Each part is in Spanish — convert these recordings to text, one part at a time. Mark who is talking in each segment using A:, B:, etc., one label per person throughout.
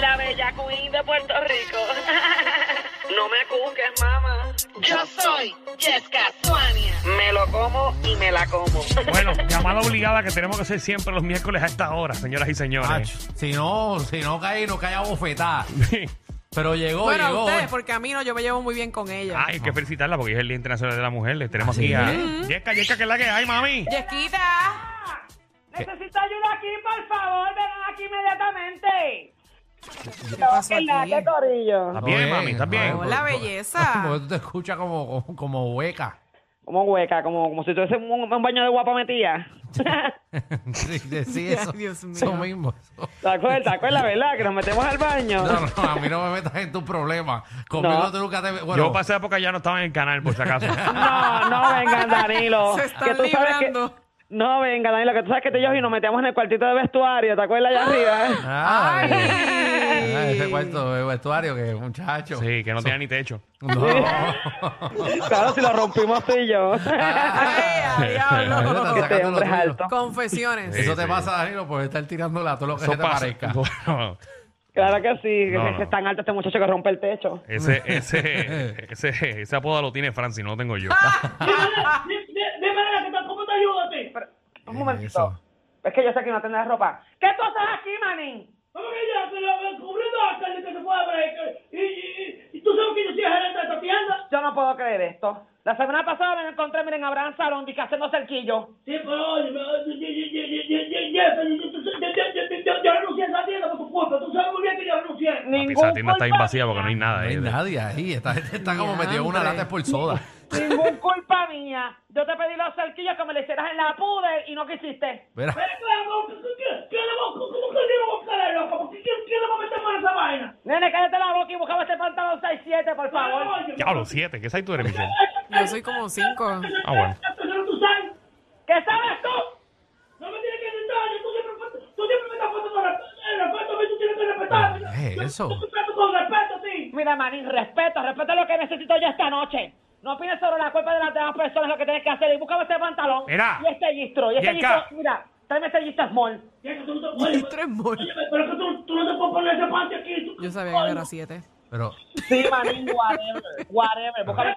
A: la bella queen de Puerto Rico. No me cuques, mamá. Yo soy Jessica Suania. Me lo como y me la como.
B: Bueno, llamada obligada que tenemos que hacer siempre los miércoles a esta hora, señoras y
C: Ach,
B: señores.
C: si no, si no cae, no cae a bofetada. Pero llegó,
D: Bueno,
C: llegó.
D: ustedes, porque a mí no, yo me llevo muy bien con ella.
B: Ay, hay que felicitarla porque es el Día Internacional de la Mujer. Le tenemos aquí a Yesca, Yesca, que es la que hay, mami.
D: Yesquita.
E: Necesito ayuda aquí, por favor. Vengan aquí.
D: ¿Qué pasó
E: ¿Qué la-
D: aquí?
E: qué corillo?
B: ¿Estás bien, mami? ¿Estás bien?
D: Hola,
C: Porque-
D: belleza.
C: Porque tú te escuchas como, como, como hueca.
E: Como hueca, como, como si tuviese un, un baño de guapa metida.
C: Sí, sí, eso.
D: Dios mío.
C: Eso mismo. eso.
E: ¿Te acuerdas? ¿Te acuerdas, verdad? Que nos metemos al baño.
C: No, no, a mí no me metas en tus problemas. Conmigo
E: No.
C: tú nunca te... Bueno,
B: Yo pasé época ya no estaba en el canal, por si acaso.
E: No, no vengan, Danilo.
D: Se
E: que
D: están
E: tú sabes que-
D: librando.
E: No venga, Danilo, que tú sabes que tú y yo y nos metemos en el cuartito de vestuario. ¿Te acuerdas allá arriba?
C: Ah,
D: Ay.
C: Ah, ese cuarto de vestuario que muchacho.
B: Sí, que no tenía ni techo.
C: No.
E: claro, si lo rompimos tú y yo.
D: Ay, a diablo.
E: este hombre es alto.
D: Confesiones.
C: Eso te pasa, Danilo, por estar tirándola a todo lo que
B: Eso
C: se te
B: pasa.
C: parezca.
B: Bueno,
E: Claro que sí, que
B: No,
E: es, que
B: no.
E: es tan alto este muchacho que rompe el techo.
B: ese, ese, ese, ese apodo lo tiene Francis, no lo tengo yo.
E: Dime, ¿cómo te ayudo a ti? un momentito.
C: Eso.
E: Es que yo sé que no tendrás ropa. ¿Qué tú haces aquí, manín?
F: Yo
E: no puedo creer esto. La semana pasada me encontré, miren, Abraham Salón, haciendo cerquillo.
F: Sí, pero oye, yo renuncié a esa tienda por tu culpa. Tú sabes muy bien que yo renuncié.
E: Ningún
B: Esa tienda está vacía porque no hay nada
C: No hay
B: ahí.
C: nadie ahí. Esta gente está como metido en una lata por soda.
E: Ningún culpa mía. Yo te pedí los cerquillos que me le hicieras en la pude y no quisiste.
C: Mira.
F: Pero, ¿cómo que le vamos a buscar, loco? ¿Por qué quién le va a meter mano a esa vaina?
E: Nene, cállate la boca y buscaba ese pantalón 6-7, por favor.
F: Oye,
B: Diablo, siete. ¿Qué sabes tú eres, Michelle?
D: Yo soy como cinco.
B: Ah, bueno.
E: ¿Qué sabes tú?
F: No me tienes que gritar. Tú siempre, tú siempre me estás faltando el respeto. a mí tú tienes que respetar.
C: ¿Qué es eso?
F: Yo te trato con respeto, sí.
E: Mira, manín, respeto, respeto lo que necesito yo esta noche. No opines sobre la culpa de las demás personas lo que tienes que hacer. Y búscame ese pantalón.
B: Mira.
E: Y este gistro. Y este gistro, mira,
F: tú no te- oye,
D: Tres mol.
F: Pero que tú, tú no te puedes poner ese panty aquí. tú-
D: Yo sabía que era siete.
C: Pero,
E: Sí, manín, whatever. Whatever.
F: Ahora.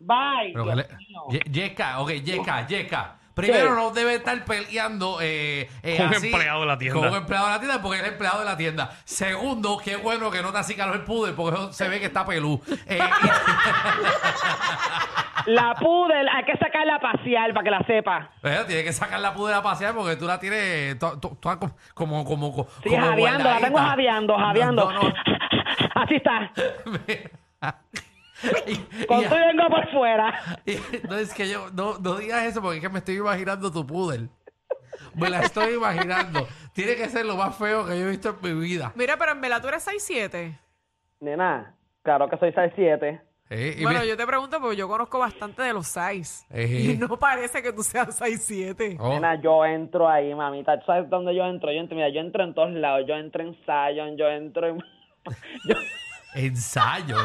E: Bye.
C: pero que le... Ye- Yesca, ok, Yesca, Yesca. Primero
E: ¿Qué?
C: no debe estar peleando eh, eh,
B: Con un
C: así,
B: empleado de la tienda.
C: Con un empleado de la tienda porque es el empleado de la tienda. Segundo, qué bueno que no te acicaló el pude porque eso se ve que está pelú. Eh,
E: La pudel, hay que sacarla a pasear para que la sepa.
C: Bueno, tiene que sacar la pudera a pasear porque tú la tienes tú- tú- tú como, como, como,
E: Sí,
C: como
E: jadeando, la tengo jadeando, jadeando.
C: No, no.
E: Así está.
C: Y-
E: Con
C: y-
E: tu vengo por fuera.
C: y- no es que yo, no, no digas eso porque es que me estoy imaginando tu pudel. Me la estoy imaginando. Tiene que ser lo más feo que yo he visto en mi vida.
D: Mira, pero en verdad tú eres 6'7".
E: Nena, claro que soy 6'7".
C: Eh, y
D: Bueno,
C: mira-
D: yo te pregunto porque yo conozco bastante de los 6.
C: Eh.
D: Y no parece que tú seas 6'7".
C: Oh,
E: Nena, yo entro ahí, mamita. ¿Tú sabes dónde yo entro? Yo entro, mira, yo entro en todos lados. Yo entro en Zion, yo entro en... Yo,
C: ensayo.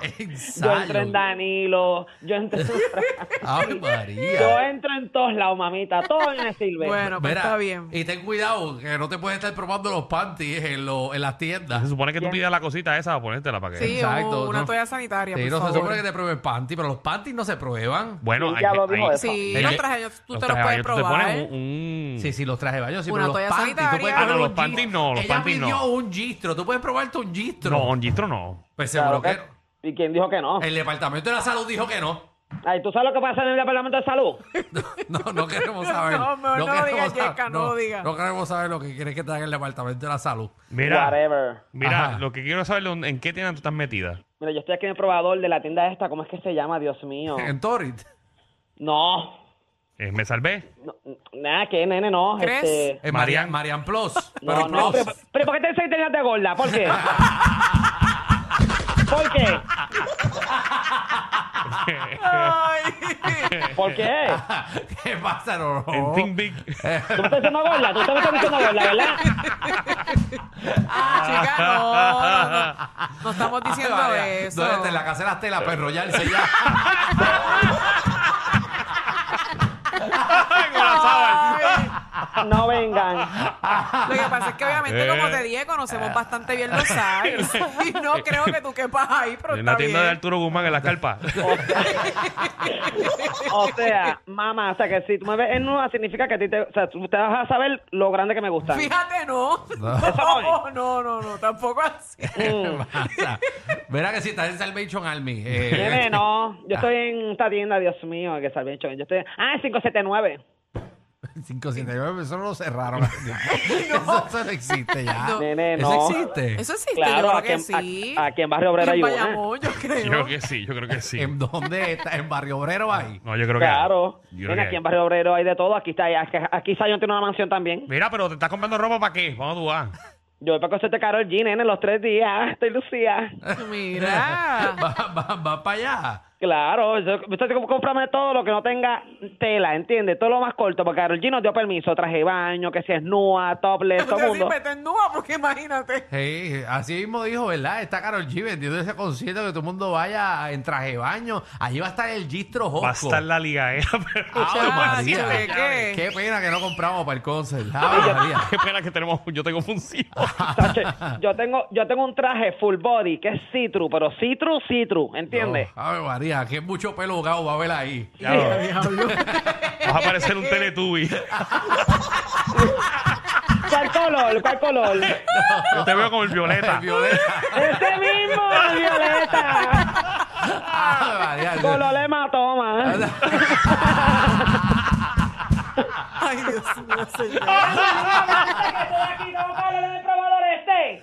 E: yo entro en Danilo, yo entro en...
C: Ay,
E: Yo
C: María.
E: entro en todos lados, mamita. Todo me sirve.
D: Bueno, pues
C: Mira,
D: está bien.
C: Y ten cuidado que no te puedes estar probando los panties en, lo- en las tiendas.
B: Se supone que tú pidas la cosita esa para ponértela para que.
D: Sí,
C: Exacto,
D: una
C: no.
D: toalla sanitaria,
C: Sí,
D: por
C: no se
D: favor.
C: supone que te prueben panty, pero los panties no se prueban.
B: Bueno,
E: Sí,
B: hay
E: ya lo dijo
B: hay-
E: eso.
D: Sí,
C: Es
D: los trajes tú
B: los
D: te los
B: trajes
D: puedes
B: tú te
D: probar.
B: pones un, un-
C: Sí, sí, los trajes de baño, sí,
D: Una
C: pero los
D: toalla
C: panties,
D: sanitaria.
C: probar
B: Ah, no, los
C: un
B: panties no, los
C: Ella
B: panties
C: pidió
B: no.
C: un gistro, tú puedes probarte un gistro.
B: No, un gistro no.
C: Pues seguro
E: Claro
C: que
E: que- ¿Y quién dijo que no?
C: el departamento de la salud dijo que no.
E: Ay, ¿tú sabes lo que pasa en el departamento de salud?
C: No, no queremos saber.
D: No, mejor no lo
C: queremos saber-
D: Yesca, no lo digas.
C: No queremos saber lo que quieres que te haga el departamento de la salud.
B: Mira,
E: Whatever.
B: mira,
C: Ajá.
B: lo que quiero saber es en qué tienda tú estás metida.
E: Mira, yo estoy aquí en el probador de la tienda esta. ¿Cómo es que se llama? Dios mío.
C: En Torit.
E: No.
B: Eh, ¿Me salvé?
E: no nada, que nene, no.
D: ¿Crees?
E: Este...
C: En
B: Marian.
C: Marian, Plus.
E: No,
C: Pero
E: no,
C: Plus.
E: pero, pero ¿por qué te tenías de gorda? ¿Por qué? ¿Por qué? ¿Por qué?
C: ¿Qué pasa, no?
B: En Think Big.
E: ¿Tú me estás diciendo gorda? ¿Tú estás diciendo gorda, verdad?
D: Chica, no, no, no. No estamos diciendo
C: María,
D: eso.
C: ¿Dónde está? En la casa de las telas para enrollarse ya.
B: Con la sábana.
E: No vengan.
D: Lo que pasa es que obviamente, como
B: Eh.
D: te dije, conocemos bastante bien los size. Y no creo que tú quepas ahí, pero
B: En
D: está
B: la tienda de
D: bien.
B: Arturo Guzmán en la carpa.
E: O sea, mamá, o sea que si tú me ves en nuda significa que a ti te, o sea, tú te vas a saber lo grande que me gustan.
D: Fíjate, no.
E: No.
D: No, no, no, no, tampoco así.
E: Mm.
C: Pasa. Verá que si estás en Salvation Army. eh,
E: Nene, no, yo estoy en esta tienda, Dios mío, que salve. Yo estoy, ah, en 579.
C: 579, eso no lo cerraron. eso, eso no existe ya.
D: No.
E: Nene,
C: Eso
E: no.
C: existe.
D: Eso existe,
E: Claro,
D: yo creo
E: aquí
D: que
E: en-
D: sí.
E: a- aquí en Barrio Obrero
D: En
E: hay.
D: Bayamón, yo creo.
B: Yo creo que sí, yo creo que sí.
C: ¿En dónde está? ¿En Barrio Obrero ahí?
B: No, yo creo que
E: Claro.
B: yo creo
E: Ven,
B: que
E: aquí
B: hay.
E: en Barrio Obrero hay de todo. Aquí está, aquí, aquí Zion tiene una mansión también.
B: Mira, pero te estás comprando ropa para qué? ¿Cuándo tú vas?
E: Yo voy para concierto de Karol G, nene, los tres días. Estoy lucía.
D: Mira.
C: Va, va, va para allá.
E: Claro, yo, usted cómprame todo lo que no tenga tela, ¿entiendes? Todo lo más corto, porque Karol G nos dio permiso, traje de baño, que si es nua, topless, todo
D: Entonces,
E: mundo.
D: sí, en nua, porque imagínate.
C: Sí, así mismo dijo, ¿verdad? Está Carol G vendiendo ese concierto que todo el mundo vaya en traje de baño. Allí va a estar el Gistro Joco.
B: Va a estar la liga, ¿eh? Pero...
C: Ave María.
D: ¿de qué?
C: Qué pena que no compramos para el concert. María.
B: Qué pena que tenemos, yo tengo función.
E: Yo tengo yo tengo un traje full body que es see-through, pero see-through, see-through, ¿entiendes?
C: No, María, que mucho pelo bogado va a haber ahí.
B: Diablo. Vas a parecer un Teletubby.
E: ¿Cuál color? ¿Cuál color?
B: Yo te veo como el violeta.
C: El violeta.
E: ¡Ese mismo, el violeta!
C: María.
E: Color hematoma.
D: Ay, Dios mío, señor.
E: aquí, tengo que hablar del probador este.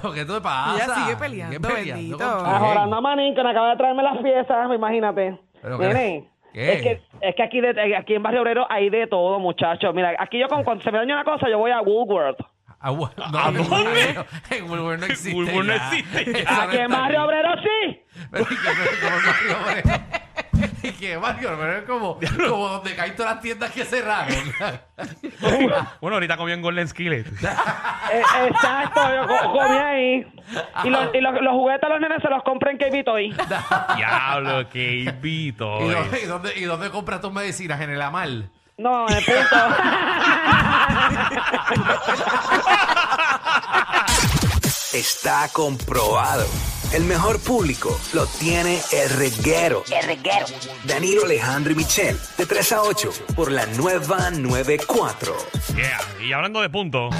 C: Pero, ¿Qué te pasa?
D: Ella sigue
C: ¿Sigue
D: peleando, bendito.
C: con quién?
E: Ajorando a Manín, que me acaba de traerme las piezas, imagínate.
C: Pero que-
E: Nene,
C: ¿Qué?
E: es que, es que aquí, de- aquí en Barrio Obrero hay de todo, muchachos. Mira, aquí yo con, cuando se me daña una cosa, yo voy a Woolworth.
C: Ah, bueno, no,
B: ¿A
C: en
B: dónde?
C: Woolworth- En Woolworth no existe.
B: Woolworth no
C: ya.
B: existe.
C: Eso no
E: Aquí en
C: está
E: Barrio. Obrero sí.
C: Pero, ¿y qué? Pero, como Barrio Obrero. ¿Y qué, Barrio Obrero? Es como, como donde caen todas las tiendas que cerraron.
B: Bueno, ahorita comió en Golden Skillet.
E: Eh, exacto, yo co- comí ahí. Y, los, y los, los juguetes a los nenes se los compré en KB Toy.
B: Diablo, qué invito.
C: ¿Y dónde, y, dónde, ¿Y dónde compras tus medicinas? ¿En el Amal?
E: No, en el punto.
G: Está comprobado. El mejor público lo tiene el reguero.
A: El reguero.
G: Danilo Alejandro y Michel, de 3 a 8, por la nueva 94.
B: Yeah. Y hablando de puntos,